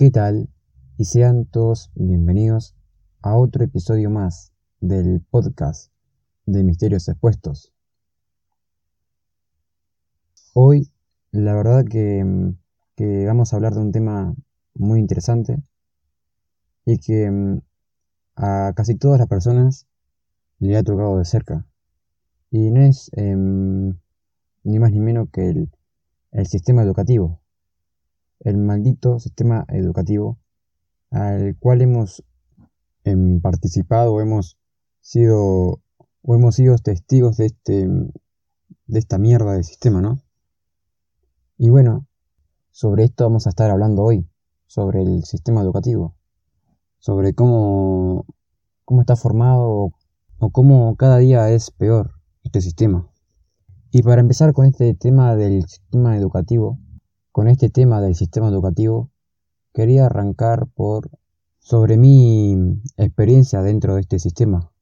¿qué tal? Y sean todos bienvenidos a otro episodio más del podcast de Misterios Expuestos. Hoy, la verdad que, que vamos a hablar de un tema muy interesante y que mm, a casi todas las personas le ha tocado de cerca. Y no es em, ni más ni menos que el sistema educativo. El maldito sistema educativo al cual hemos em, participado hemos sido o hemos sido testigos de este de esta mierda de sistema, ¿no? Y bueno, sobre esto vamos a estar hablando hoy, sobre el sistema educativo, sobre cómo cómo está formado o cómo cada día es peor este sistema. Y para empezar con este tema del sistema educativo, con este tema del sistema educativo, quería arrancar por sobre mi experiencia dentro de este sistema,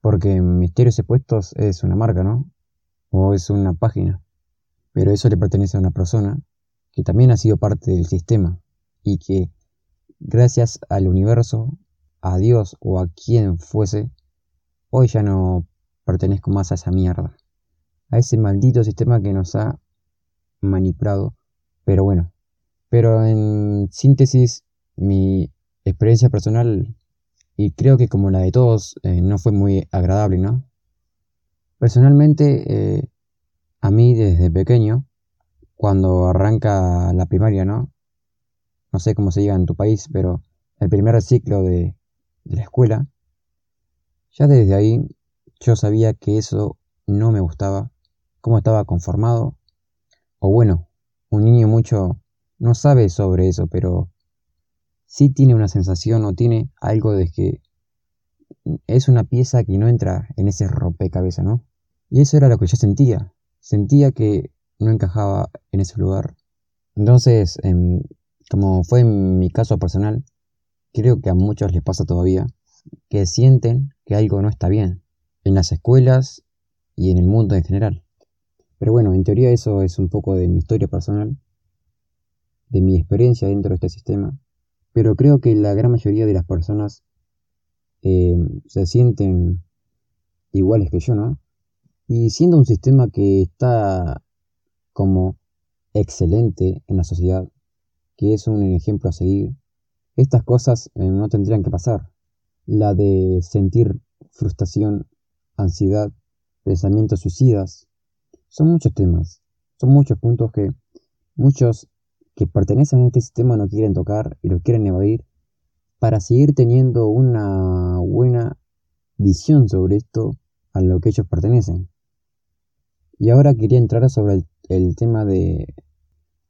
porque Misterios Expuestos es una marca, ¿no? O es una página, pero eso le pertenece a una persona que también ha sido parte del sistema y que gracias al universo, a Dios o a quien fuese, Hoy ya no pertenezco más a esa mierda. A ese maldito sistema que nos ha manipulado. Pero bueno. Pero en síntesis, mi experiencia personal, y creo que como la de todos, eh, no fue muy agradable, ¿no? Personalmente, eh, a mí desde pequeño, cuando arranca la primaria, ¿no? No sé cómo se diga en tu país, pero el primer ciclo de, de la escuela, ya desde ahí yo sabía que eso no me gustaba, cómo estaba conformado. O bueno, un niño mucho no sabe sobre eso, pero sí tiene una sensación o tiene algo de que es una pieza que no entra en ese rompecabezas, ¿no? Y eso era lo que yo sentía. Sentía que no encajaba en ese lugar. Entonces, em, como fue en mi caso personal, creo que a muchos les pasa todavía, que sienten que algo no está bien, en las escuelas y en el mundo en general. Pero bueno, en teoría eso es un poco de mi historia personal, de mi experiencia dentro de este sistema, pero creo que la gran mayoría de las personas eh, se sienten iguales que yo, ¿no? Y siendo un sistema que está como excelente en la sociedad, que es un ejemplo a seguir, estas cosas eh, no tendrían que pasar la de sentir frustración, ansiedad, pensamientos suicidas. Son muchos temas, son muchos puntos que muchos que pertenecen a este sistema no quieren tocar y lo quieren evadir para seguir teniendo una buena visión sobre esto a lo que ellos pertenecen. Y ahora quería entrar sobre el, el tema de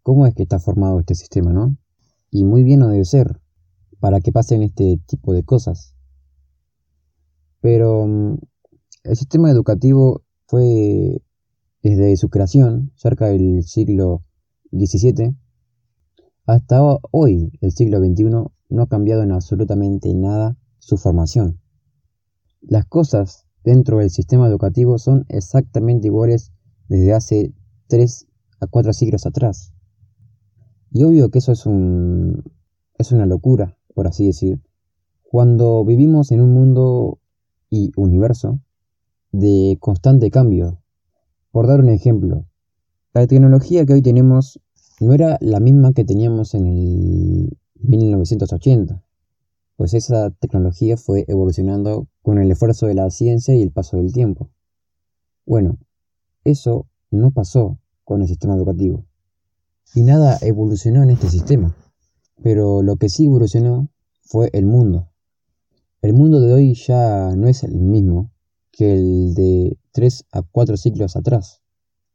cómo es que está formado este sistema, ¿no? Y muy bien no debe ser para que pasen este tipo de cosas. Pero mm, el sistema educativo fue desde su creación, cerca del siglo XVII, hasta hoy, el siglo XXI, no ha cambiado en absolutamente nada su formación. Las cosas dentro del sistema educativo son exactamente iguales desde hace 3 a 4 siglos atrás. Y obvio que eso es, un, es una locura, por así decir, cuando vivimos en un mundo y universo de constante cambio. Por dar un ejemplo, la tecnología que hoy tenemos no era la misma que teníamos en el 1980, pues esa tecnología fue evolucionando con el esfuerzo de la ciencia y el paso del tiempo. Bueno, eso no pasó con el sistema educativo. Y nada evolucionó en este sistema. Pero lo que sí evolucionó fue el mundo. El mundo de hoy ya no es el mismo que el de 3 a 4 siglos atrás.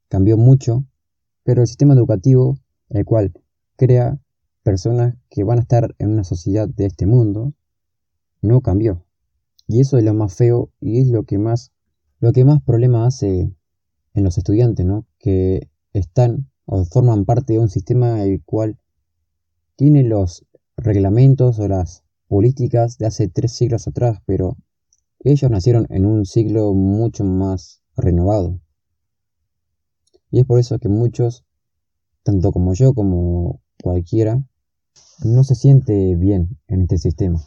Cambió mucho, pero el sistema educativo, el cual crea personas que van a estar en una sociedad de este mundo, no cambió. Y eso es lo más feo y es lo que más, lo que más problema hace en los estudiantes, ¿no? Que están o forman parte de un sistema el cual tiene los reglamentos o las políticas de hace tres siglos atrás, pero ellos nacieron en un siglo mucho más renovado. Y es por eso que muchos, tanto como yo como cualquiera, no se siente bien en este sistema.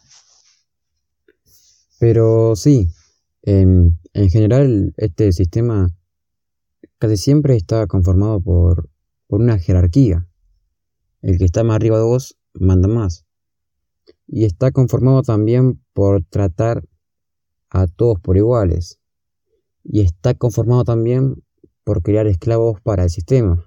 Pero sí, en, en general este sistema casi siempre está conformado por, por una jerarquía. El que está más arriba de vos manda más. Y está conformado también por tratar a todos por iguales. Y está conformado también por crear esclavos para el sistema.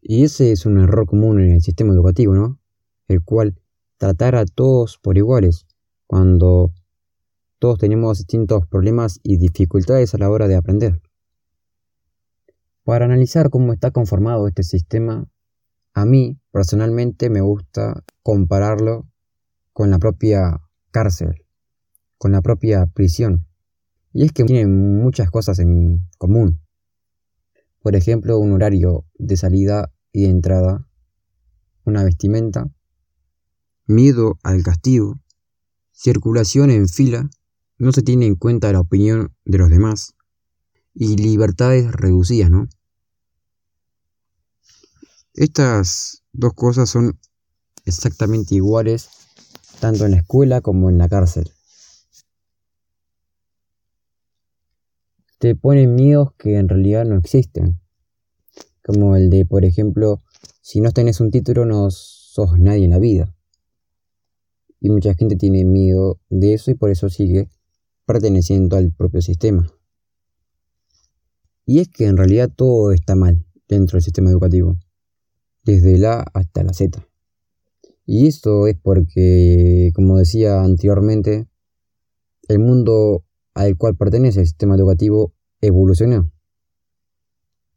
Y ese es un error común en el sistema educativo, ¿no? El cual tratar a todos por iguales, cuando todos tenemos distintos problemas y dificultades a la hora de aprender. Para analizar cómo está conformado este sistema, a mí personalmente me gusta compararlo con la propia cárcel, con la propia prisión. Y es que tienen muchas cosas en común. Por ejemplo, un horario de salida y de entrada, una vestimenta, miedo al castigo, circulación en fila, no se tiene en cuenta la opinión de los demás y libertades reducidas, ¿no? Estas dos cosas son exactamente iguales tanto en la escuela como en la cárcel. Te ponen miedos que en realidad no existen. Como el de, por ejemplo, si no tenés un título no sos nadie en la vida. Y mucha gente tiene miedo de eso y por eso sigue perteneciendo al propio sistema. Y es que en realidad todo está mal dentro del sistema educativo desde la A hasta la Z. Y esto es porque, como decía anteriormente, el mundo al cual pertenece el sistema educativo evolucionó.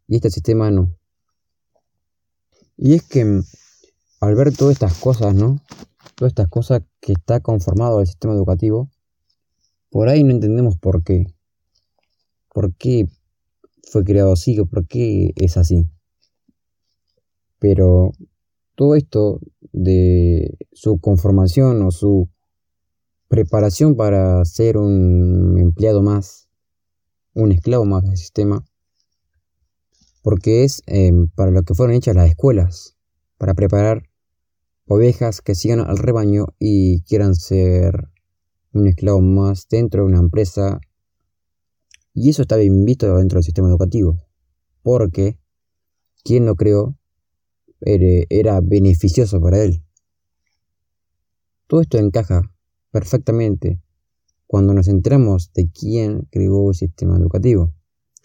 Y este sistema no. Y es que mm, al ver todas estas cosas, ¿no? Todas estas cosas que está conformado el sistema educativo, por ahí no entendemos por qué. ¿Por qué fue creado así o por qué es así? Pero todo esto de su conformación o su preparación para ser un empleado más, un esclavo más del sistema, porque es em, para lo que fueron hechas las escuelas, para preparar ovejas que sigan al rebaño y quieran ser un esclavo más dentro de una empresa. Y eso está bien visto dentro del sistema educativo, porque ¿quién no creó era beneficioso para él. Todo esto encaja perfectamente cuando nos centramos de quién creó el sistema educativo,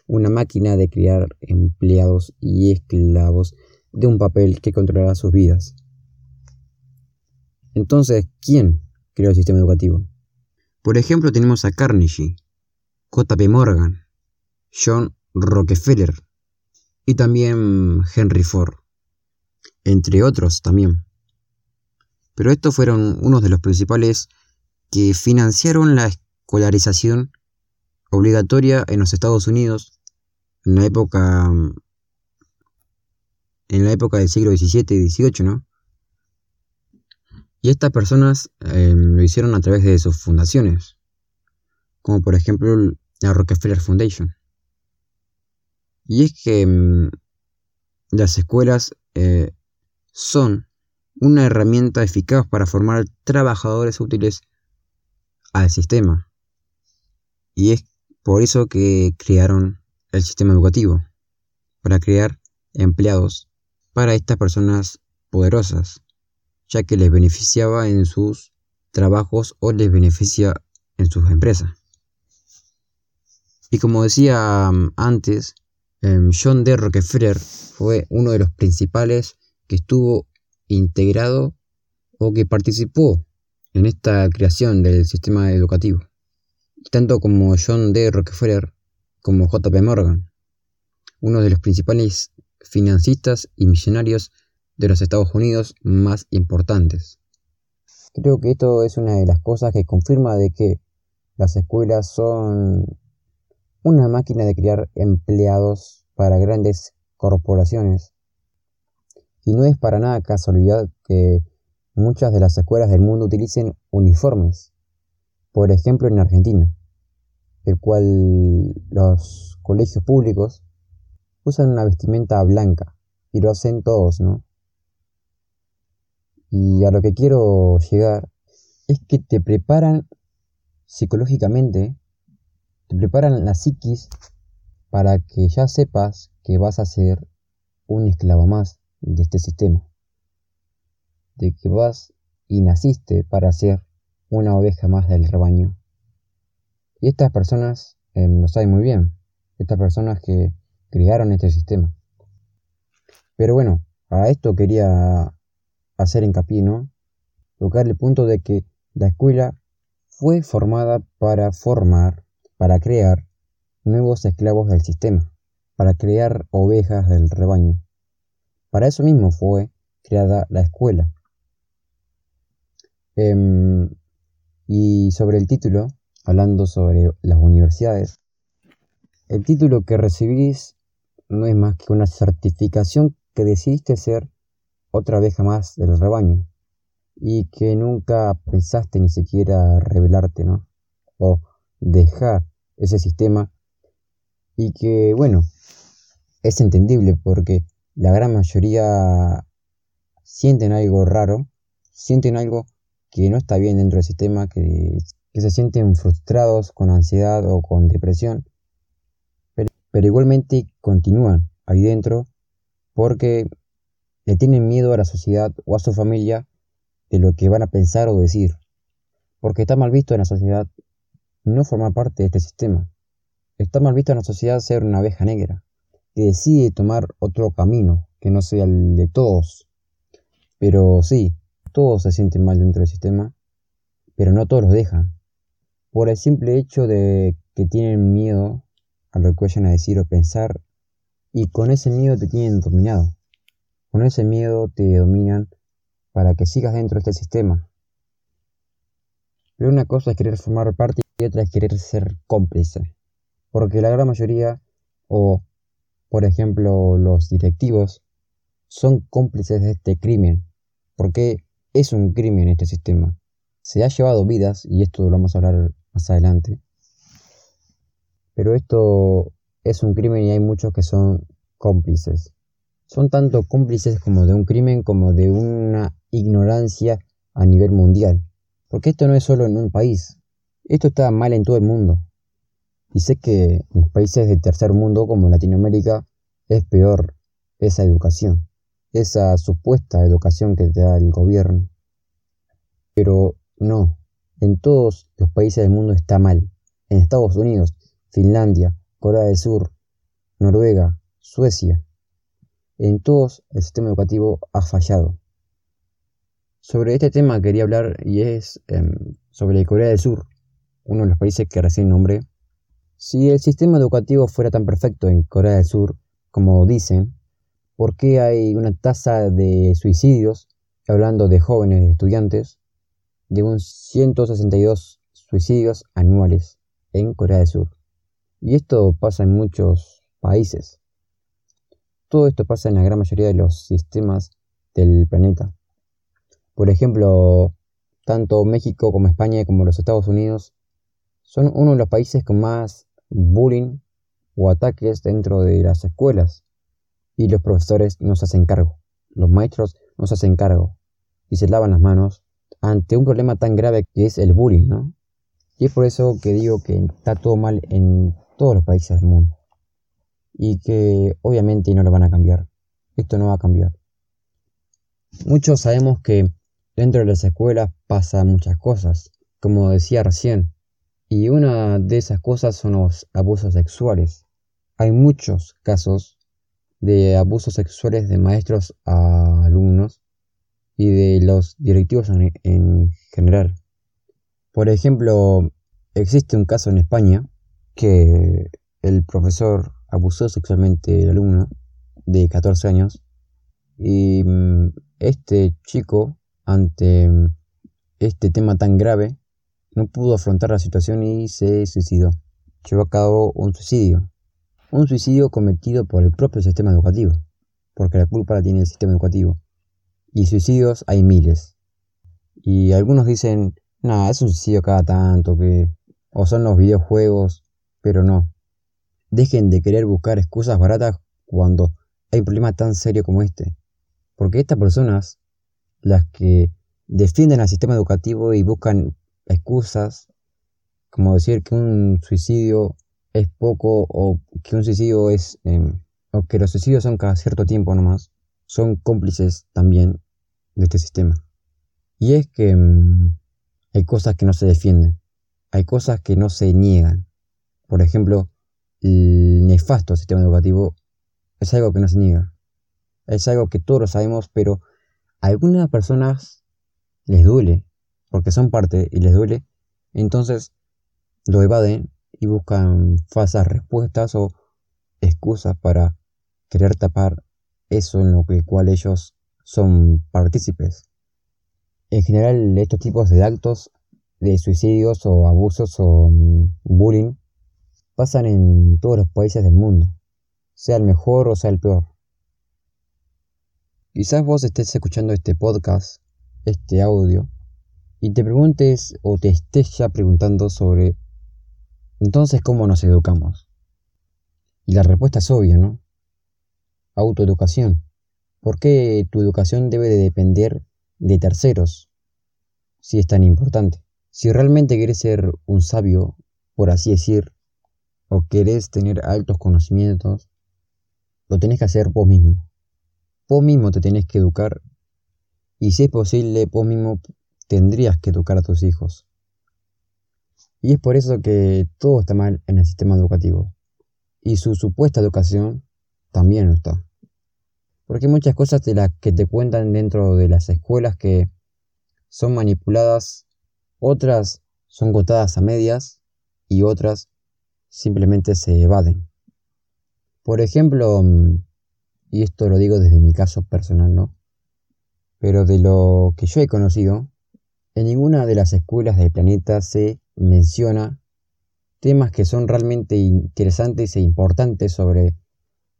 una máquina de crear empleados y esclavos de un papel que controlará sus vidas. Entonces, ¿quién creó el sistema educativo? Por ejemplo, tenemos a Carnegie, J.P. Morgan, John Rockefeller y también Henry Ford entre otros también. Pero estos fueron unos de los principales que financiaron la escolarización obligatoria en los Estados Unidos en la época en la época del siglo XVII y XVIII, ¿no? Y estas personas em, lo hicieron a través de sus fundaciones, como por ejemplo la Rockefeller Foundation. Y es que em, las escuelas eh, son una herramienta eficaz para formar trabajadores útiles al sistema. Y es por eso que crearon el sistema educativo, para crear empleados para estas personas poderosas, ya que les beneficiaba en sus trabajos o les beneficia en sus empresas. Y como decía mm, antes, em, John D. Rockefeller fue uno de los principales que estuvo integrado o que participó en esta creación del sistema educativo, tanto como John D. Rockefeller como JP Morgan, uno de los principales financistas y millonarios de los Estados Unidos más importantes. Creo que esto es una de las cosas que confirma de que las escuelas son una máquina de crear empleados para grandes corporaciones y no es para nada casualidad que muchas de las escuelas del mundo utilicen uniformes. Por ejemplo, en Argentina, el cual los colegios públicos usan una vestimenta blanca y lo hacen todos, ¿no? Y a lo que quiero llegar es que te preparan psicológicamente, te preparan la psiquis para que ya sepas que vas a ser un esclavo más de este sistema. De que vas y naciste para ser una oveja más del rebaño. Y estas personas eh, lo saben muy bien, estas personas que crearon este sistema. Pero bueno, a esto quería hacer hincapié, ¿no? Tocar el punto de que la escuela fue formada para formar, para crear nuevos esclavos del sistema, para crear ovejas del rebaño. Para eso mismo fue creada la escuela. Em, y sobre el título, hablando sobre las universidades, el título que recibís no es más que una certificación que decidiste ser otra abeja más del rebaño y que nunca pensaste ni siquiera revelarte, ¿no? O dejar ese sistema y que, bueno, es entendible porque la gran mayoría sienten algo raro, sienten algo que no está bien dentro del sistema, que, se sienten frustrados con ansiedad o con depresión, pero, pero igualmente continúan ahí dentro porque le tienen miedo a la sociedad o a su familia de lo que van a pensar o decir, porque está mal visto en la sociedad no formar parte de este sistema. Está mal visto en la sociedad ser una abeja negra, que decide tomar otro camino que no sea el de todos. Pero sí, todos se sienten mal dentro del sistema, pero no todos los dejan. Por el simple hecho de que tienen miedo a lo que vayan a decir o pensar, y con ese miedo te tienen dominado. Con ese miedo te dominan para que sigas dentro de este sistema. Pero una cosa es querer formar parte y otra es querer ser cómplice. Porque la gran mayoría, o por ejemplo los directivos, son cómplices de este crimen. Porque es un crimen este sistema. Se ha llevado vidas, y esto lo vamos a hablar más adelante. Pero esto es un crimen y hay muchos que son cómplices. Son tanto cómplices como de un crimen como de una ignorancia a nivel mundial. Porque esto no es solo en un país. Esto está mal en todo el mundo. Y sé que en los países del tercer mundo como Latinoamérica es peor esa educación esa supuesta educación que te da el gobierno. Pero no, en todos los países del mundo está mal. En Estados Unidos, Finlandia, Corea del Sur, Noruega, Suecia. En todos el sistema educativo ha fallado. Sobre este tema quería hablar y es em, sobre Corea del Sur, uno de los países que recién nombré. Si el sistema educativo fuera tan perfecto en Corea del Sur como dicen, por qué hay una tasa de suicidios, hablando de jóvenes estudiantes, de un 162 suicidios anuales en Corea del Sur. Y esto pasa en muchos países. Todo esto pasa en la gran mayoría de los sistemas del planeta. Por ejemplo, tanto México como España como los Estados Unidos son uno de los países con más bullying o ataques dentro de las escuelas y los profesores no se hacen cargo, los maestros no se hacen cargo y se lavan las manos ante un problema tan grave que es el bullying, ¿no? Y es por eso que digo que está todo mal en todos los países del mundo y que obviamente no lo van a cambiar. Esto no va a cambiar. Muchos sabemos que dentro de las escuelas pasa muchas cosas, como decía recién, y una de esas cosas son los abusos sexuales. Hay muchos casos de abusos sexuales de maestros a alumnos y de los directivos en, general. Por ejemplo, existe un caso en España que el profesor abusó sexualmente del alumno de 14 años y mm, este chico ante mm, este tema tan grave no pudo afrontar la situación y se suicidó. Llevó a cabo un suicidio un suicidio cometido por el propio sistema educativo, porque la culpa la tiene el sistema educativo. Y suicidios hay miles. Y algunos dicen, nada, es un suicidio cada tanto, que... o son los videojuegos, pero no. Dejen de querer buscar excusas baratas cuando hay un problema tan serio como este. Porque estas personas las que defienden al sistema educativo y buscan excusas, como decir que un suicidio es poco o que un suicidio es... Em, o que los suicidios son cada cierto tiempo nomás, son cómplices también de este sistema. Y es que em, hay cosas que no se defienden, hay cosas que no se niegan. Por ejemplo, el nefasto sistema educativo es algo que no se niega. Es algo que todos lo sabemos, pero a algunas personas les duele, porque son parte y les duele, entonces lo evaden y buscan falsas respuestas o excusas para querer tapar eso en lo que cual ellos son partícipes. En general, estos tipos de actos de suicidios o abusos o mm, bullying pasan en todos los países del mundo, sea el mejor o sea el peor. Quizás vos estés escuchando este podcast, este audio, y te preguntes o te estés ya preguntando sobre entonces cómo nos educamos. Y la respuesta es obvia, ¿no? Autoeducación. ¿Por qué tu educación debe de depender de terceros? Si es tan importante. Si realmente quieres ser un sabio, por así decir, o querés tener altos conocimientos, lo tenés que hacer vos mismo. Vos mismo te tenés que educar y si es posible, vos mismo tendrías que educar a tus hijos. Y es por eso que todo está mal en el sistema educativo. Y su supuesta educación también no está. Porque hay muchas cosas de las que te cuentan dentro de las escuelas que son manipuladas, otras son gotadas a medias y otras simplemente se evaden. Por ejemplo, mm, y esto lo digo desde mi caso personal, ¿no? Pero de lo que yo he conocido, en ninguna de las escuelas del planeta se menciona temas que son realmente interesantes e importantes sobre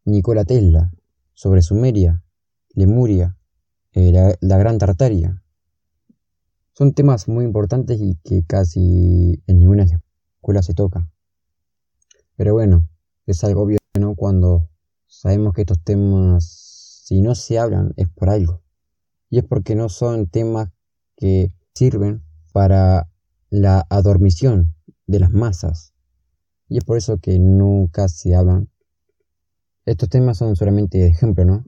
Nikola Tesla, sobre Sumeria, Lemuria, eh, la, Gran Tartaria. Son temas muy importantes y que casi en ninguna escuela se toca. Pero bueno, es algo obvio, ¿no? Cuando sabemos que estos temas, si no se hablan, es por algo. Y es porque no son temas que sirven para la adormición de las masas. Y es por eso que nunca se hablan estos temas son solamente ejemplo, ¿no?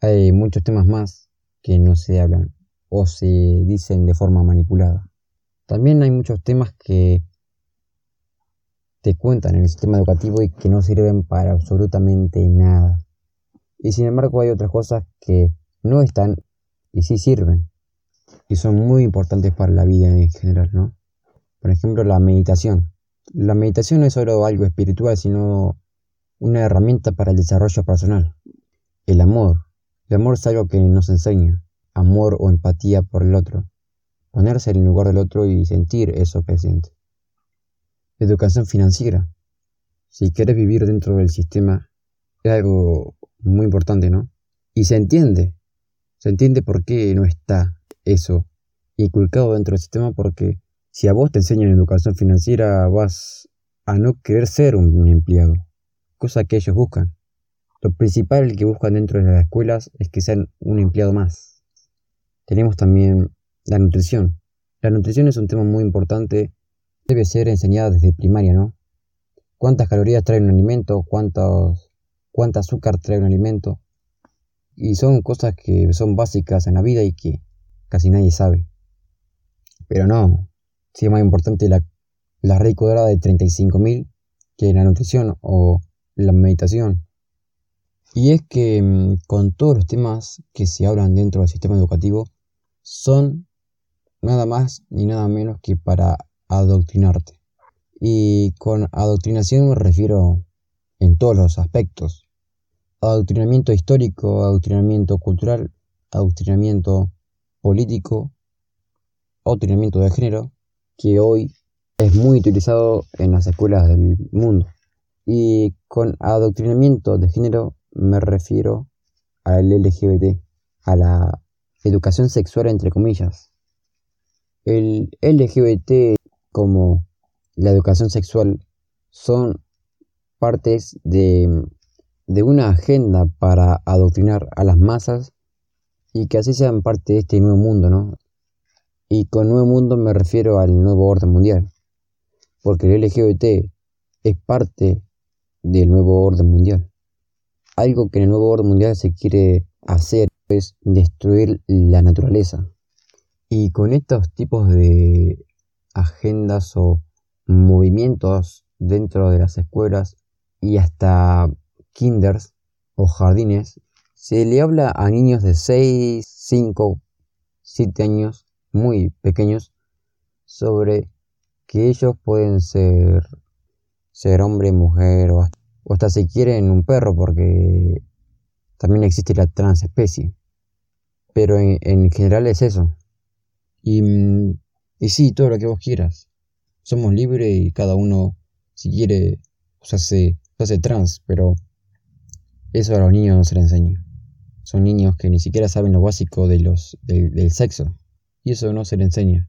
Hay muchos temas más que no se hablan o se dicen de forma manipulada. También hay muchos temas que te cuentan en el sistema educativo y que no sirven para absolutamente nada. Y sin embargo hay otras cosas que no están y sí sirven. Y son muy importantes para la vida en general, ¿no? Por ejemplo, la meditación. La meditación no es solo algo espiritual, sino una herramienta para el desarrollo personal. El amor. El amor es algo que nos enseña. Amor o empatía por el otro. Ponerse en el lugar del otro y sentir eso que siente. Educación financiera. Si quieres vivir dentro del sistema, es algo muy importante, ¿no? Y se entiende. Se entiende por qué no está eso inculcado dentro del sistema porque si a vos te enseñan educación financiera vas a no querer ser un empleado cosa que ellos buscan. Lo principal que buscan dentro de las escuelas es que sean un empleado más. Tenemos también la nutrición. La nutrición es un tema muy importante, debe ser enseñada desde primaria, ¿no? ¿Cuántas calorías trae un alimento? ¿Cuántos, ¿Cuánta azúcar trae un alimento? Y son cosas que son básicas en la vida y que casi nadie sabe. Pero no, sí es más importante la, la cuadrada de 35.000 que la nutrición o la meditación. Y es que mm, con todos los temas que se hablan dentro del sistema educativo son nada más ni nada menos que para adoctrinarte. Y con adoctrinación me refiero en todos los aspectos. Adoctrinamiento histórico, adoctrinamiento cultural, adoctrinamiento político, adoctrinamiento de género, que hoy es muy utilizado en las escuelas del mundo. Y con adoctrinamiento de género me refiero al LGBT, a la educación sexual entre comillas. El LGBT como la educación sexual son partes de, de una agenda para adoctrinar a las masas y que así sean parte de este nuevo mundo, ¿no? Y con nuevo mundo me refiero al nuevo orden mundial, porque el LGBT es parte del nuevo orden mundial. Algo que en el nuevo orden mundial se quiere hacer es destruir la naturaleza. Y con estos tipos de agendas o movimientos dentro de las escuelas y hasta kinders o jardines, se le habla a niños de 6, 5, 7 años, muy pequeños, sobre que ellos pueden ser, ser hombre, mujer o hasta, o hasta si quieren un perro porque también existe la transespecie. Pero en, en general es eso. Y, y sí, todo lo que vos quieras. Somos libres y cada uno, si quiere, se hace, se hace trans, pero eso a los niños no se les enseña. Son niños que ni siquiera saben lo básico de los, del sexo. Y eso no se les enseña.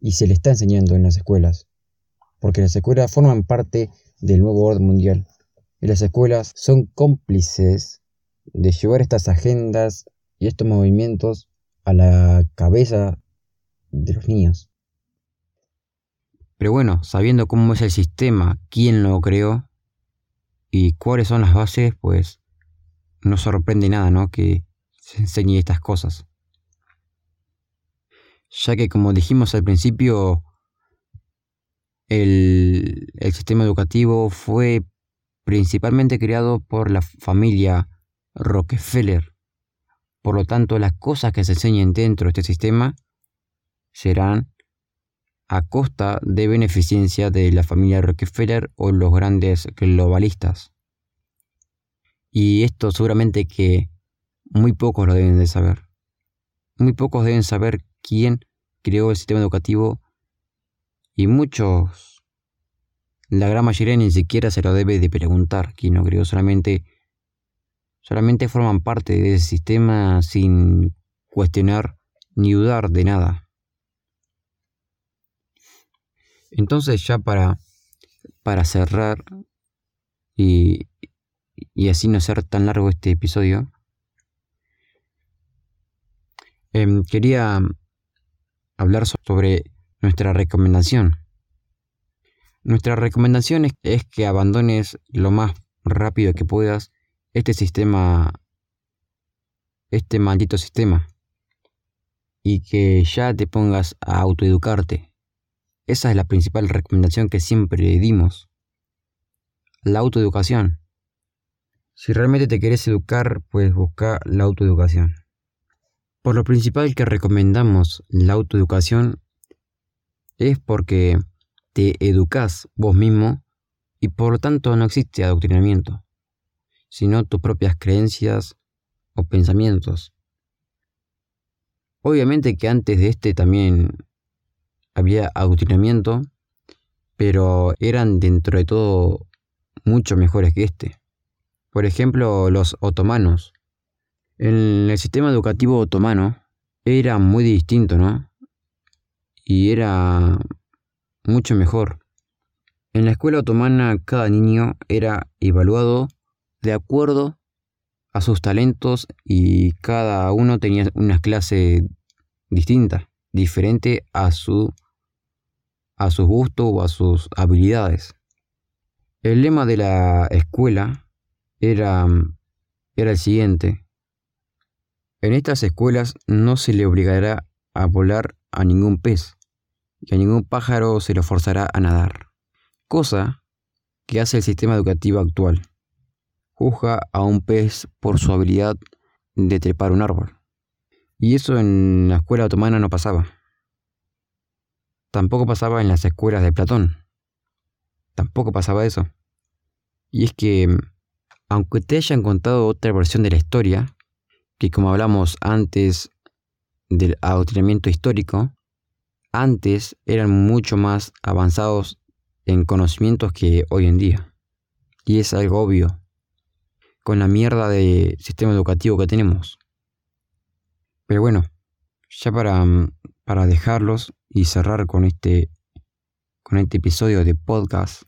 Y se le está enseñando en las escuelas. Porque las escuelas forman parte del nuevo orden mundial. Y las escuelas son cómplices de llevar estas agendas y estos movimientos a la cabeza de los niños. Pero bueno, sabiendo cómo es el sistema, quién lo creó y cuáles son las bases, pues no sorprende nada, ¿no? Que se enseñe estas cosas. Ya que como dijimos al principio, el, el sistema educativo fue principalmente creado por la familia Rockefeller. Por lo tanto, las cosas que se enseñen dentro de este sistema serán a costa de beneficencia de la familia Rockefeller o los grandes globalistas. Y esto seguramente que muy pocos lo deben de saber. Muy pocos deben saber quién creó el sistema educativo y muchos, la gran mayoría ni siquiera se lo debe de preguntar quién lo creó, solamente solamente forman parte de ese sistema sin cuestionar ni dudar de nada. Entonces ya para, para cerrar y, y así no ser tan largo este episodio, em, quería hablar sobre nuestra recomendación. Nuestra recomendación es que abandones lo más rápido que puedas este sistema, este maldito sistema, y que ya te pongas a autoeducarte. Esa es la principal recomendación que siempre dimos. La autoeducación. Si realmente te querés educar, pues busca la autoeducación. Por lo principal que recomendamos la autoeducación es porque te educas vos mismo y por lo tanto no existe adoctrinamiento sino tus propias creencias o pensamientos. Obviamente que antes de este también había adoctrinamiento, pero eran dentro de todo mucho mejores que este. Por ejemplo, los otomanos. En el sistema educativo otomano era muy distinto, ¿no? Y era mucho mejor. En la escuela otomana cada niño era evaluado de acuerdo a sus talentos y cada uno tenía una clase distinta, diferente a su a su gusto o a sus habilidades. El lema de la escuela era, era el siguiente. En estas escuelas no se le obligará a volar a ningún pez y a ningún pájaro se le forzará a nadar, cosa que hace el sistema educativo actual juzga a un pez por su habilidad de trepar un árbol. Y eso en la escuela otomana no pasaba. Tampoco pasaba en las escuelas de Platón. Tampoco pasaba eso. Y es que, aunque te hayan contado otra versión de la historia, que como hablamos antes del adoctrinamiento histórico, antes eran mucho más avanzados en conocimientos que hoy en día. Y es algo obvio, con la mierda de sistema educativo que tenemos. Pero bueno, ya para, mm, para dejarlos y cerrar con este, con este episodio de podcast,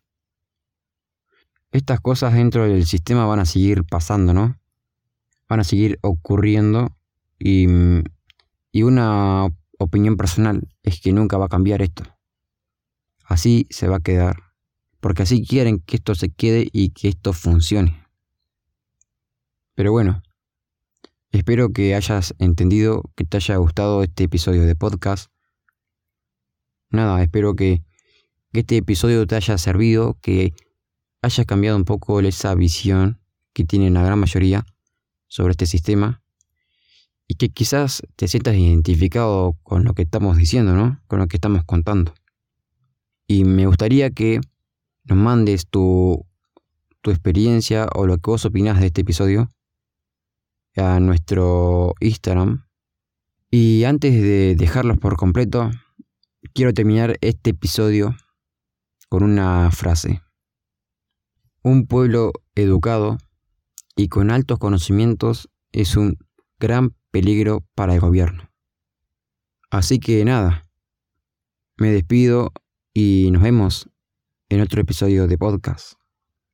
estas cosas dentro del sistema van a seguir pasando, ¿no? Van a seguir ocurriendo y, y una opinión personal es que nunca va a cambiar esto. Así se va a quedar, porque así quieren que esto se quede y que esto funcione. Pero bueno, espero que hayas entendido, que te haya gustado este episodio de podcast. Nada, espero que, este episodio te haya servido, que haya cambiado un poco esa visión que tienen la gran mayoría sobre este sistema y que quizás te sientas identificado con lo que estamos diciendo, ¿no? Con lo que estamos contando. Y me gustaría que nos mandes tu, tu experiencia o lo que vos opinás de este episodio a nuestro Instagram. Y antes de dejarlos por completo, quiero terminar este episodio con una frase. Un pueblo educado y con altos conocimientos es un gran peligro para el gobierno. Así que nada, me despido y nos vemos en otro episodio de podcast.